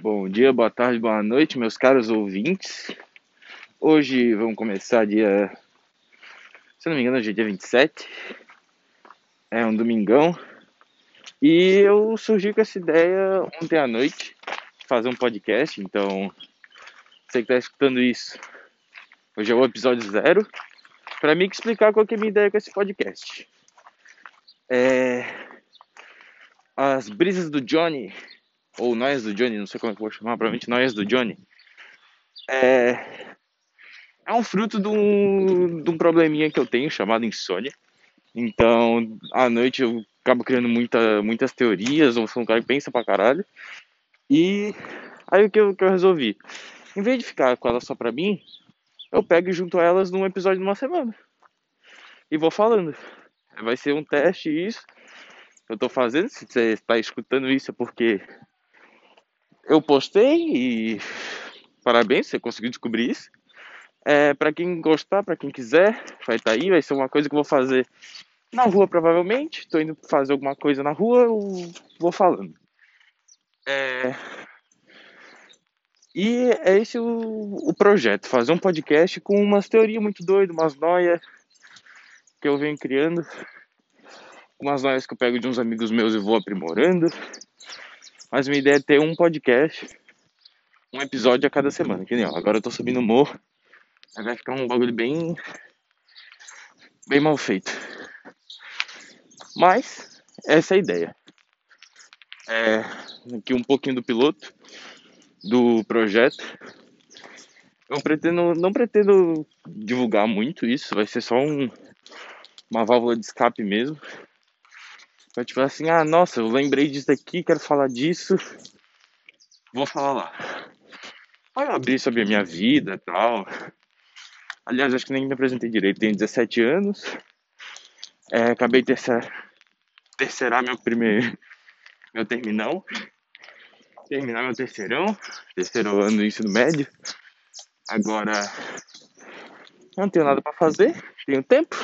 Bom dia, boa tarde, boa noite, meus caros ouvintes. Hoje vamos começar dia. Se não me engano, hoje é dia 27. É um domingão. E eu surgi com essa ideia ontem à noite de fazer um podcast. Então, você que está escutando isso, hoje é o episódio zero. Para mim, explicar qual que é a minha ideia com esse podcast. É. As brisas do Johnny ou Noias do Johnny, não sei como é que eu vou chamar, provavelmente Noias do Johnny, é, é um fruto de um, de um probleminha que eu tenho chamado insônia. Então, à noite eu acabo criando muita, muitas teorias, ou sou um cara que pensa pra caralho. E aí o que eu, que eu resolvi? Em vez de ficar com elas só pra mim, eu pego e junto elas num episódio de uma semana. E vou falando. Vai ser um teste isso. Eu tô fazendo, se você está escutando isso é porque eu postei e parabéns, você conseguiu descobrir isso. É, para quem gostar, para quem quiser, vai estar tá aí, vai ser uma coisa que eu vou fazer na rua provavelmente. Tô indo fazer alguma coisa na rua, eu vou falando. É... E é esse o, o projeto, fazer um podcast com umas teorias muito doidas, umas noias que eu venho criando, umas noias que eu pego de uns amigos meus e vou aprimorando. Mas minha ideia é ter um podcast, um episódio a cada semana. Que nem, ó, agora eu tô subindo o morro. Vai ficar um bagulho bem. bem mal feito. Mas, essa é a ideia. É, aqui um pouquinho do piloto, do projeto. Eu pretendo, não pretendo divulgar muito isso, vai ser só um, uma válvula de escape mesmo. Vai tipo assim, ah, nossa, eu lembrei disso aqui, quero falar disso, vou falar lá. Aí eu abri sobre a minha vida e tal. Aliás, acho que nem me apresentei direito, tenho 17 anos. É, acabei de terceira, terceirar meu primeiro, meu terminal. Terminar meu terceirão, terceiro ano do ensino médio. Agora, não tenho nada para fazer, tenho tempo.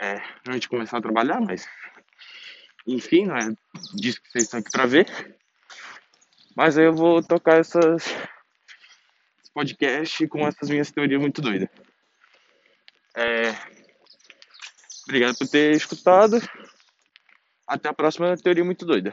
É, antes de começar a trabalhar, mas enfim, não é disso que vocês estão aqui para ver. Mas aí eu vou tocar essas esse podcast com essas minhas teorias muito doidas. É, obrigado por ter escutado. Até a próxima teoria muito doida.